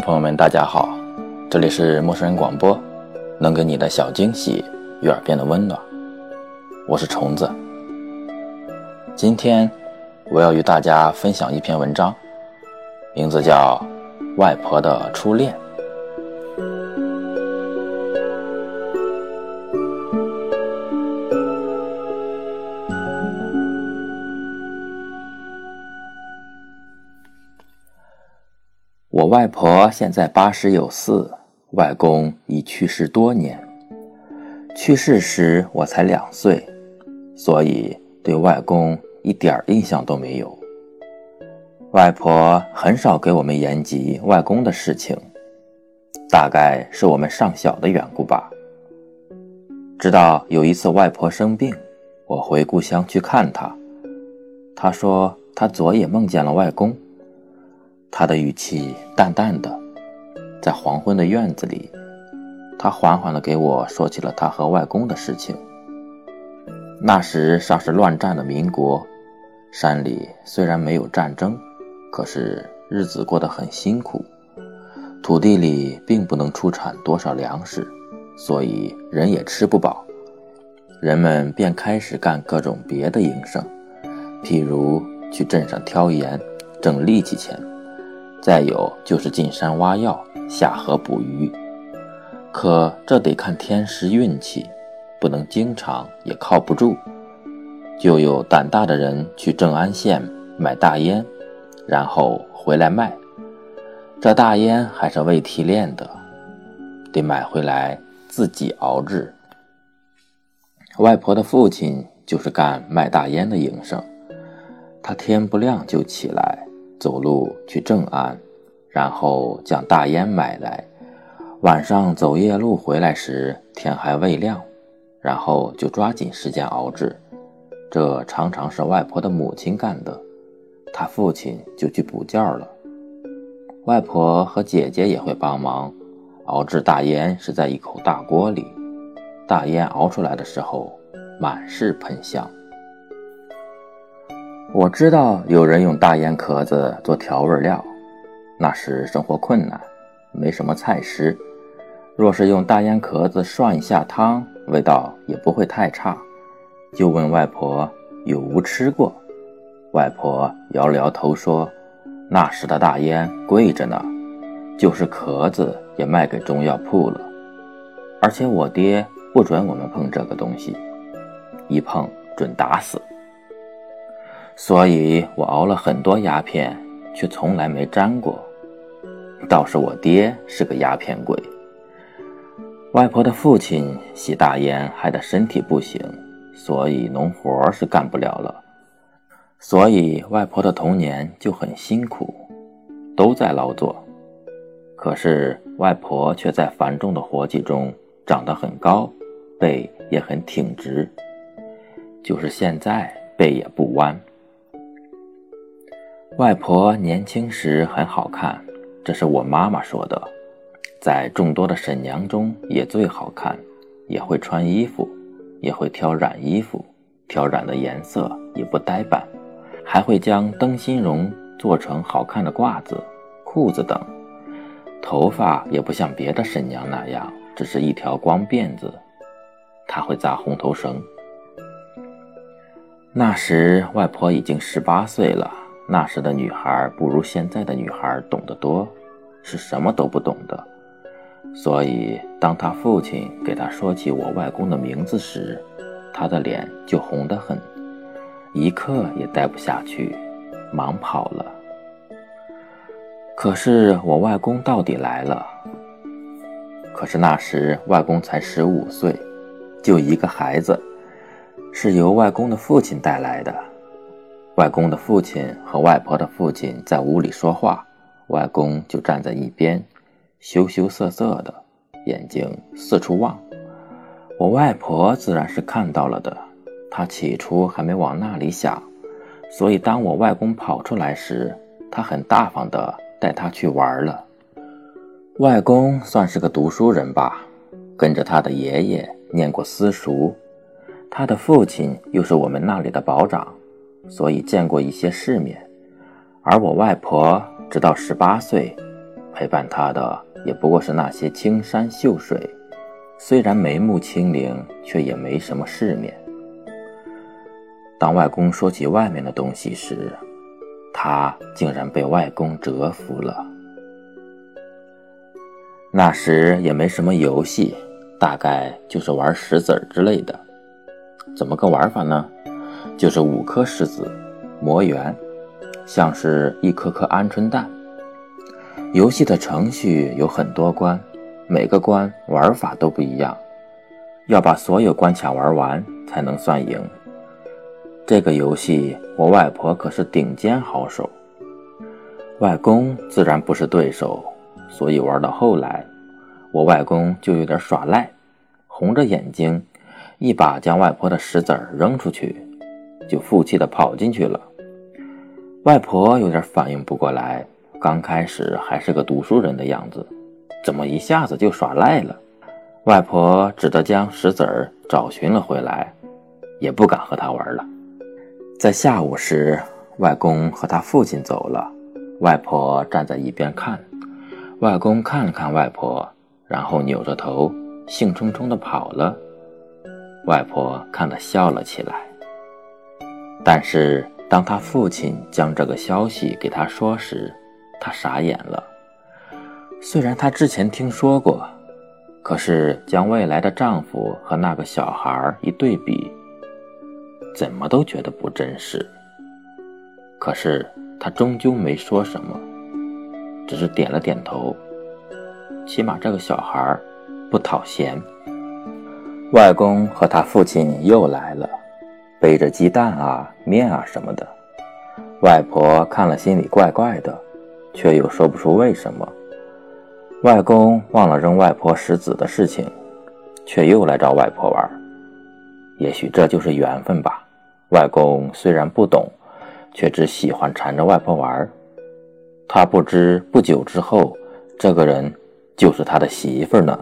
朋友们，大家好，这里是陌生人广播，能给你的小惊喜与耳边的温暖，我是虫子。今天我要与大家分享一篇文章，名字叫《外婆的初恋》。我外婆现在八十有四，外公已去世多年。去世时我才两岁，所以对外公一点印象都没有。外婆很少给我们言及外公的事情，大概是我们上小的缘故吧。直到有一次外婆生病，我回故乡去看她，她说她昨夜梦见了外公。他的语气淡淡的，在黄昏的院子里，他缓缓地给我说起了他和外公的事情。那时尚是乱战的民国，山里虽然没有战争，可是日子过得很辛苦，土地里并不能出产多少粮食，所以人也吃不饱，人们便开始干各种别的营生，譬如去镇上挑盐，挣力气钱。再有就是进山挖药、下河捕鱼，可这得看天时运气，不能经常，也靠不住。就有胆大的人去正安县买大烟，然后回来卖。这大烟还是未提炼的，得买回来自己熬制。外婆的父亲就是干卖大烟的营生，他天不亮就起来。走路去正安，然后将大烟买来。晚上走夜路回来时，天还未亮，然后就抓紧时间熬制。这常常是外婆的母亲干的，她父亲就去补觉了。外婆和姐姐也会帮忙。熬制大烟是在一口大锅里，大烟熬出来的时候，满是喷香。我知道有人用大烟壳子做调味料，那时生活困难，没什么菜食。若是用大烟壳子涮一下汤，味道也不会太差。就问外婆有无吃过，外婆摇了摇头说：“那时的大烟贵着呢，就是壳子也卖给中药铺了。而且我爹不准我们碰这个东西，一碰准打死。”所以我熬了很多鸦片，却从来没沾过。倒是我爹是个鸦片鬼。外婆的父亲吸大烟，害得身体不行，所以农活是干不了了。所以外婆的童年就很辛苦，都在劳作。可是外婆却在繁重的活计中长得很高，背也很挺直，就是现在背也不弯。外婆年轻时很好看，这是我妈妈说的，在众多的婶娘中也最好看，也会穿衣服，也会挑染衣服，挑染的颜色也不呆板，还会将灯芯绒做成好看的褂子、裤子等。头发也不像别的婶娘那样，只是一条光辫子，她会扎红头绳。那时外婆已经十八岁了。那时的女孩不如现在的女孩懂得多，是什么都不懂的。所以，当他父亲给他说起我外公的名字时，他的脸就红得很，一刻也待不下去，忙跑了。可是我外公到底来了。可是那时外公才十五岁，就一个孩子，是由外公的父亲带来的。外公的父亲和外婆的父亲在屋里说话，外公就站在一边，羞羞涩涩的，眼睛四处望。我外婆自然是看到了的，她起初还没往那里想，所以当我外公跑出来时，她很大方的带他去玩了。外公算是个读书人吧，跟着他的爷爷念过私塾，他的父亲又是我们那里的保长。所以见过一些世面，而我外婆直到十八岁，陪伴她的也不过是那些青山秀水，虽然眉目清灵，却也没什么世面。当外公说起外面的东西时，他竟然被外公折服了。那时也没什么游戏，大概就是玩石子之类的。怎么个玩法呢？就是五颗石子磨圆，像是一颗颗鹌鹑蛋。游戏的程序有很多关，每个关玩法都不一样，要把所有关卡玩完才能算赢。这个游戏，我外婆可是顶尖好手，外公自然不是对手，所以玩到后来，我外公就有点耍赖，红着眼睛，一把将外婆的石子扔出去，就负气的跑进去了。外婆有点反应不过来，刚开始还是个读书人的样子，怎么一下子就耍赖了？外婆只得将石子儿找寻了回来，也不敢和他玩了。在下午时，外公和他父亲走了，外婆站在一边看。外公看了看外婆，然后扭着头，兴冲冲地跑了。外婆看得笑了起来。但是当他父亲将这个消息给他说时，他傻眼了。虽然他之前听说过，可是将未来的丈夫和那个小孩一对比。怎么都觉得不真实。可是他终究没说什么，只是点了点头。起码这个小孩不讨嫌。外公和他父亲又来了，背着鸡蛋啊、面啊什么的。外婆看了心里怪怪的，却又说不出为什么。外公忘了扔外婆石子的事情，却又来找外婆玩。也许这就是缘分吧。外公虽然不懂，却只喜欢缠着外婆玩他不知不久之后，这个人就是他的媳妇呢。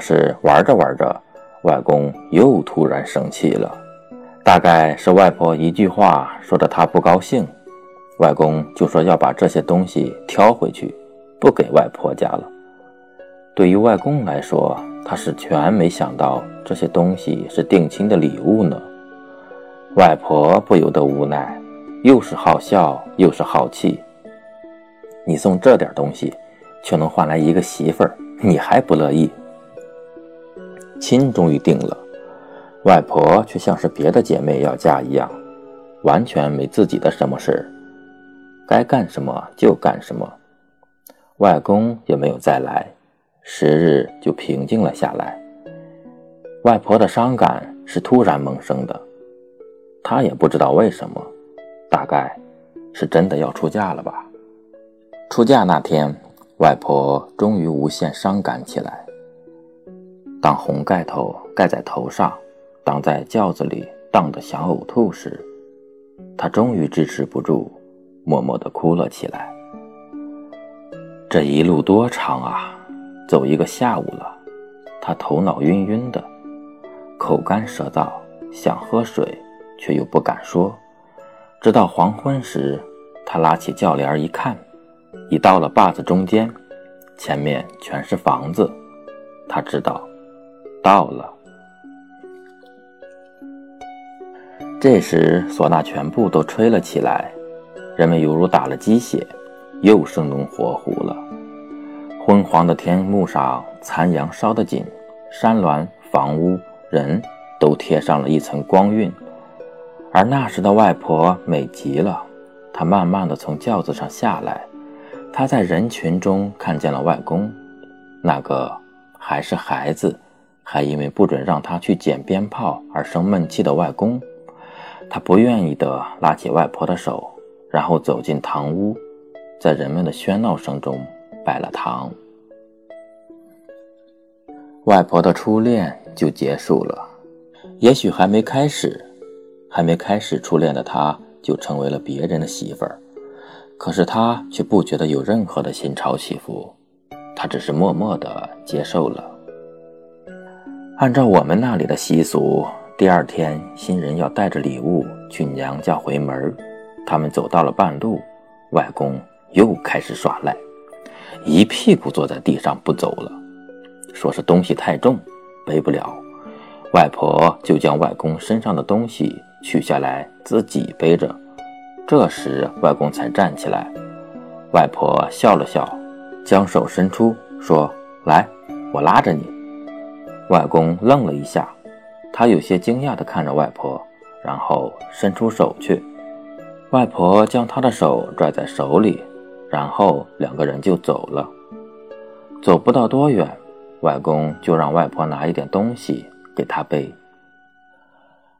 是玩着玩着，外公又突然生气了，大概是外婆一句话说的他不高兴，外公就说要把这些东西挑回去，不给外婆家了。对于外公来说，他是全没想到这些东西是定亲的礼物呢。外婆不由得无奈，又是好笑又是好气。你送这点东西，却能换来一个媳妇儿，你还不乐意？亲终于定了，外婆却像是别的姐妹要嫁一样，完全没自己的什么事，该干什么就干什么。外公也没有再来，时日就平静了下来。外婆的伤感是突然萌生的，她也不知道为什么，大概是真的要出嫁了吧。出嫁那天，外婆终于无限伤感起来。当红盖头盖在头上，挡在轿子里荡得想呕吐时，他终于支持不住，默默地哭了起来。这一路多长啊，走一个下午了，他头脑晕晕的，口干舌燥，想喝水却又不敢说。直到黄昏时，他拉起轿帘一看，已到了坝子中间，前面全是房子，他知道。到了。这时，唢呐全部都吹了起来，人们犹如打了鸡血，又生龙活虎了。昏黄的天幕上，残阳烧得紧，山峦、房屋、人都贴上了一层光晕。而那时的外婆美极了，她慢慢的从轿子上下来，她在人群中看见了外公，那个还是孩子。还因为不准让他去捡鞭炮而生闷气的外公，他不愿意的拉起外婆的手，然后走进堂屋，在人们的喧闹声中拜了堂。外婆的初恋就结束了。也许还没开始，还没开始初恋的她就成为了别人的媳妇儿。可是她却不觉得有任何的心潮起伏，她只是默默的接受了。按照我们那里的习俗，第二天新人要带着礼物去娘家回门。他们走到了半路，外公又开始耍赖，一屁股坐在地上不走了，说是东西太重，背不了。外婆就将外公身上的东西取下来自己背着。这时外公才站起来，外婆笑了笑，将手伸出说：“来，我拉着你。”外公愣了一下，他有些惊讶地看着外婆，然后伸出手去。外婆将他的手拽在手里，然后两个人就走了。走不到多远，外公就让外婆拿一点东西给他背。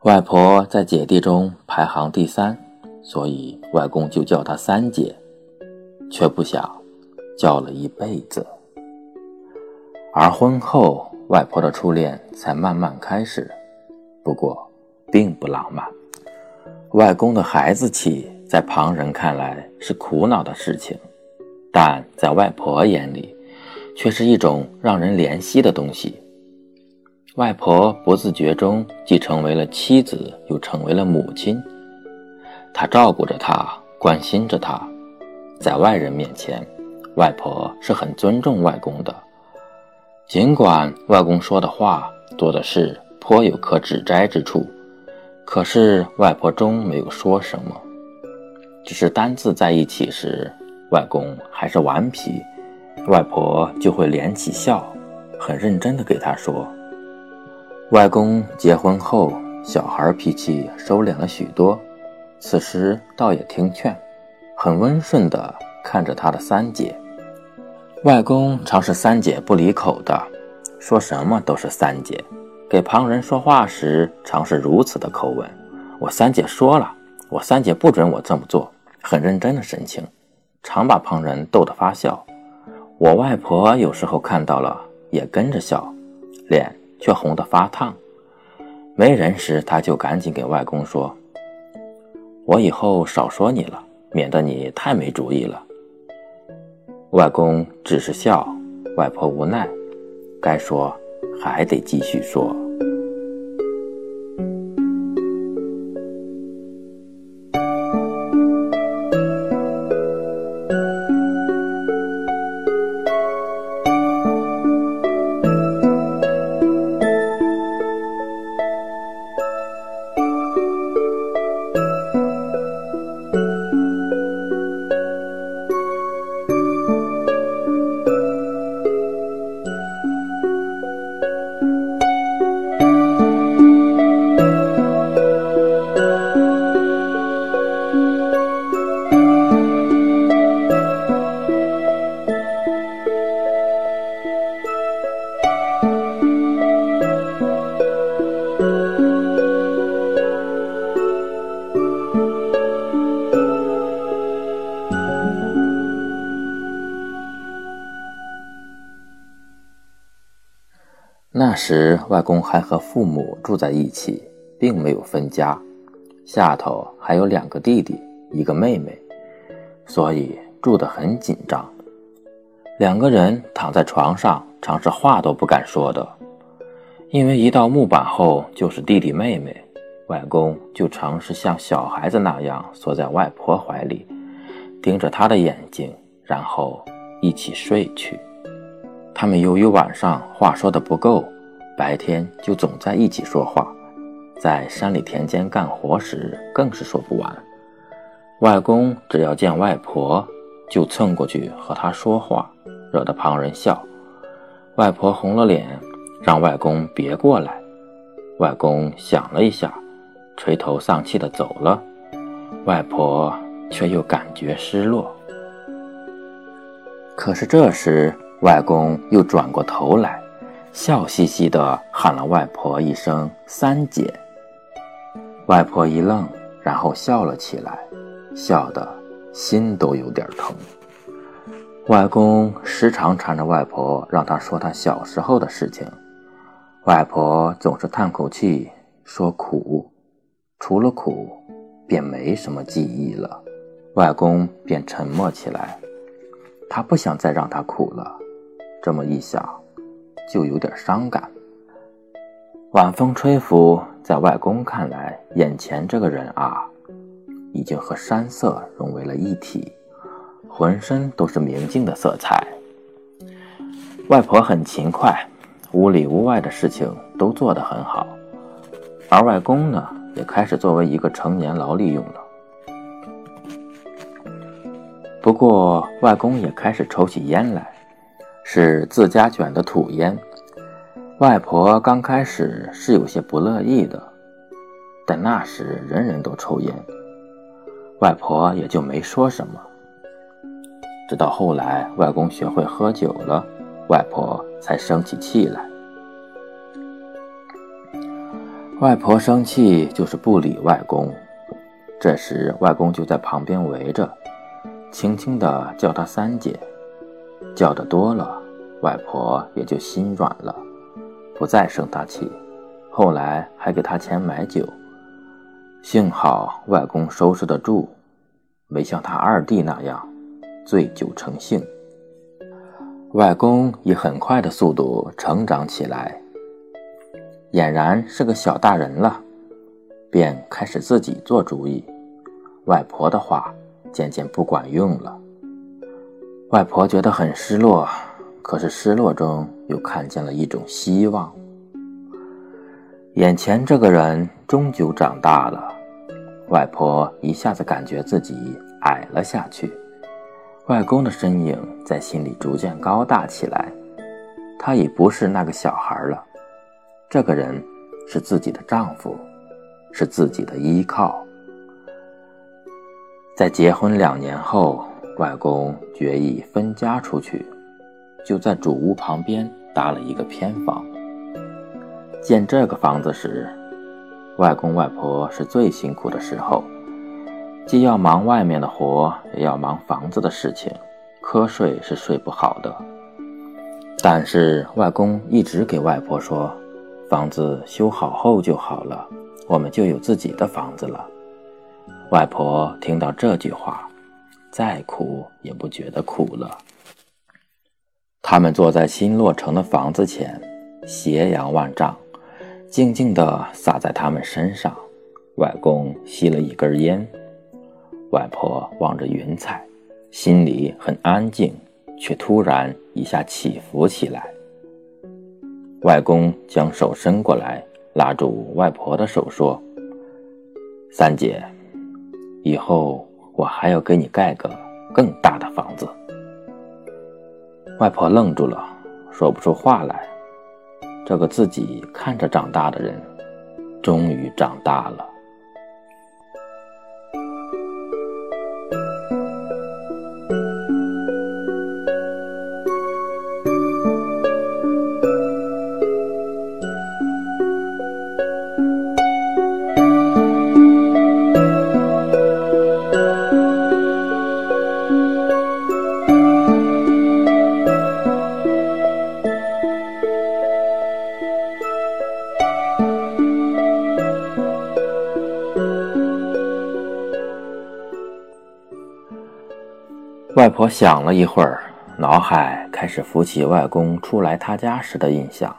外婆在姐弟中排行第三，所以外公就叫她三姐，却不想叫了一辈子。而婚后，外婆的初恋才慢慢开始，不过并不浪漫。外公的孩子气，在旁人看来是苦恼的事情，但在外婆眼里，却是一种让人怜惜的东西。外婆不自觉中既成为了妻子，又成为了母亲。她照顾着他，关心着他，在外人面前，外婆是很尊重外公的。尽管外公说的话多的是颇有可指摘之处。可是外婆终没有说什么，只是单字在一起时，外公还是顽皮，外婆就会敛起笑，很认真地给他说。外公结婚后，小孩脾气收敛了许多，此时倒也听劝，很温顺地看着他的三姐。外公常是三姐不离口的，说什么都是三姐。给旁人说话时，常是如此的口吻。我三姐说了，我三姐不准我这么做，很认真的神情，常把旁人逗得发笑。我外婆有时候看到了，也跟着笑，脸却红得发烫。没人时，她就赶紧给外公说：“我以后少说你了，免得你太没主意了。”外公只是笑，外婆无奈，该说。还得继续说。那时，外公还和父母住在一起，并没有分家，下头还有两个弟弟，一个妹妹，所以住得很紧张。两个人躺在床上，常是话都不敢说的，因为一到木板后就是弟弟妹妹，外公就常是像小孩子那样缩在外婆怀里，盯着她的眼睛，然后一起睡去。他们由于晚上话说的不够，白天就总在一起说话，在山里田间干活时更是说不完。外公只要见外婆，就蹭过去和她说话，惹得旁人笑。外婆红了脸，让外公别过来。外公想了一下，垂头丧气的走了。外婆却又感觉失落。可是这时。外公又转过头来，笑嘻嘻地喊了外婆一声“三姐”。外婆一愣，然后笑了起来，笑得心都有点疼。外公时常缠着外婆，让她说她小时候的事情，外婆总是叹口气说苦，除了苦，便没什么记忆了。外公便沉默起来，他不想再让她苦了。这么一想，就有点伤感。晚风吹拂，在外公看来，眼前这个人啊，已经和山色融为了一体，浑身都是明净的色彩。外婆很勤快，屋里屋外的事情都做得很好，而外公呢，也开始作为一个成年劳力用了。不过，外公也开始抽起烟来，是自家卷的土烟。外婆刚开始是有些不乐意的，但那时人人都抽烟，外婆也就没说什么。直到后来外公学会喝酒了，外婆才生起气来。外婆生气就是不理外公，这时外公就在旁边围着，轻轻地叫她三姐，叫的多了，外婆也就心软了。不再生他气，后来还给他钱买酒。幸好外公收拾得住，没像他二弟那样醉酒成性。外公以很快的速度成长起来，俨然是个小大人了，便开始自己做主意。外婆的话渐渐不管用了，外婆觉得很失落。可是失落中又看见了一种希望。眼前这个人终究长大了，外婆一下子感觉自己矮了下去。外公的身影在心里逐渐高大起来，他已不是那个小孩了。这个人是自己的丈夫，是自己的依靠。在结婚两年后，外公决意分家出去。就在主屋旁边搭了一个偏房。建这个房子时，外公外婆是最辛苦的时候，既要忙外面的活，也要忙房子的事情，瞌睡是睡不好的。但是外公一直给外婆说：“房子修好后就好了，我们就有自己的房子了。”外婆听到这句话，再苦也不觉得苦了。他们坐在新落成的房子前，斜阳万丈，静静地洒在他们身上。外公吸了一根烟，外婆望着云彩，心里很安静，却突然一下起伏起来。外公将手伸过来，拉住外婆的手说：“三姐，以后我还要给你盖个更大的房子。”外婆愣住了，说不出话来。这个自己看着长大的人，终于长大了。想了一会儿，脑海开始浮起外公初来他家时的印象，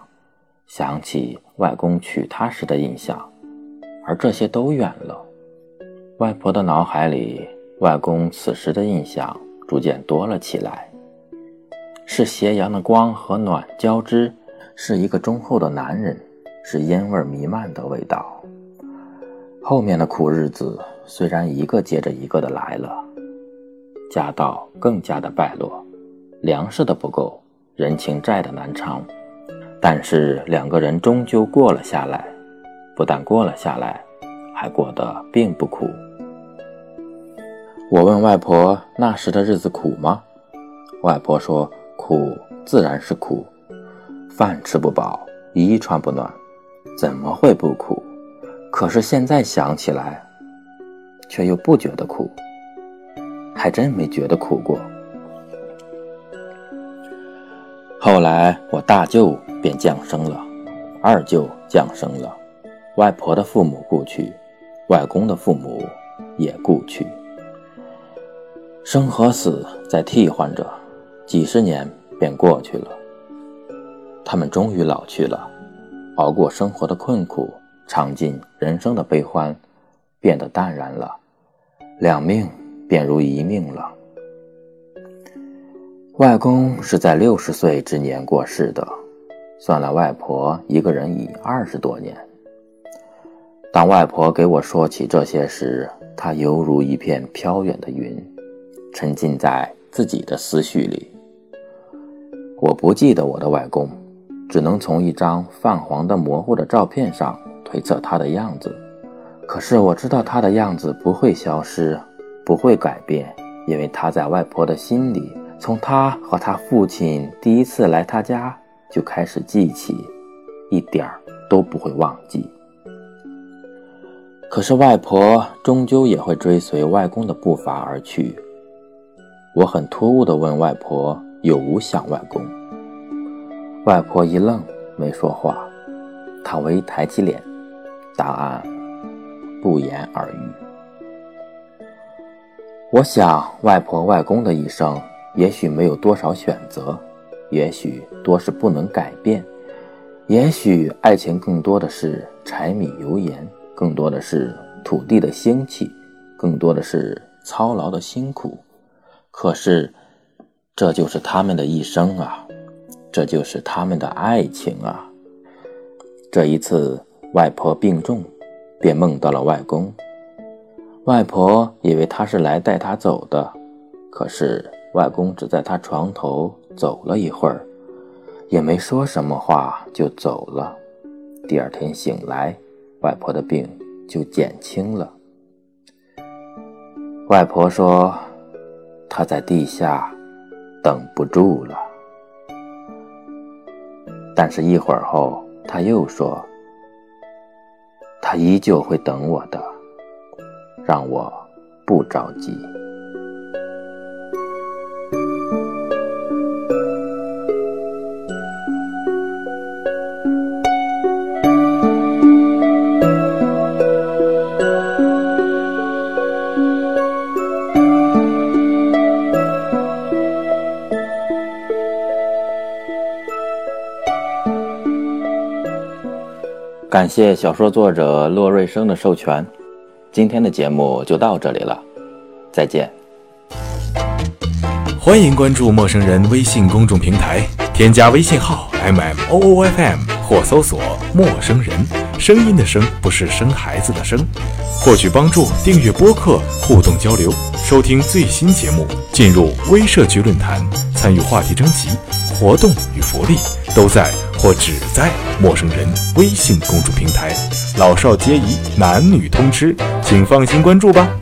想起外公娶她时的印象，而这些都远了。外婆的脑海里，外公此时的印象逐渐多了起来，是斜阳的光和暖交织，是一个忠厚的男人，是烟味弥漫的味道。后面的苦日子虽然一个接着一个的来了。家道更加的败落，粮食的不够，人情债的难偿，但是两个人终究过了下来，不但过了下来，还过得并不苦。我问外婆那时的日子苦吗？外婆说苦自然是苦，饭吃不饱，衣穿不暖，怎么会不苦？可是现在想起来，却又不觉得苦。还真没觉得苦过。后来我大舅便降生了，二舅降生了，外婆的父母故去，外公的父母也故去，生和死在替换着，几十年便过去了。他们终于老去了，熬过生活的困苦，尝尽人生的悲欢，变得淡然了，两命便如一命了。外公是在六十岁之年过世的，算了外婆一个人已二十多年。当外婆给我说起这些时，她犹如一片飘远的云，沉浸在自己的思绪里。我不记得我的外公，只能从一张泛黄的模糊的照片上推测他的样子。可是我知道他的样子不会消失，不会改变，因为他在外婆的心里。从他和他父亲第一次来他家就开始记起，一点儿都不会忘记。可是外婆终究也会追随外公的步伐而去。我很突兀地问外婆有无想外公，外婆一愣，没说话。她微抬起脸，答案不言而喻。我想外婆外公的一生。也许没有多少选择，也许多是不能改变，也许爱情更多的是柴米油盐，更多的是土地的兴起，更多的是操劳的辛苦。可是，这就是他们的一生啊，这就是他们的爱情啊。这一次，外婆病重，便梦到了外公。外婆以为他是来带她走的，可是。外公只在他床头走了一会儿，也没说什么话就走了。第二天醒来，外婆的病就减轻了。外婆说：“她在地下等不住了。”但是，一会儿后，她又说：“她依旧会等我的，让我不着急。”感谢小说作者骆瑞生的授权，今天的节目就到这里了，再见。欢迎关注陌生人微信公众平台，添加微信号 m m o o f m 或搜索“陌生人”，声音的声不是生孩子的生。获取帮助，订阅播客，互动交流，收听最新节目，进入微社区论坛，参与话题征集，活动与福利都在。或只在陌生人微信公众平台，老少皆宜，男女通吃，请放心关注吧。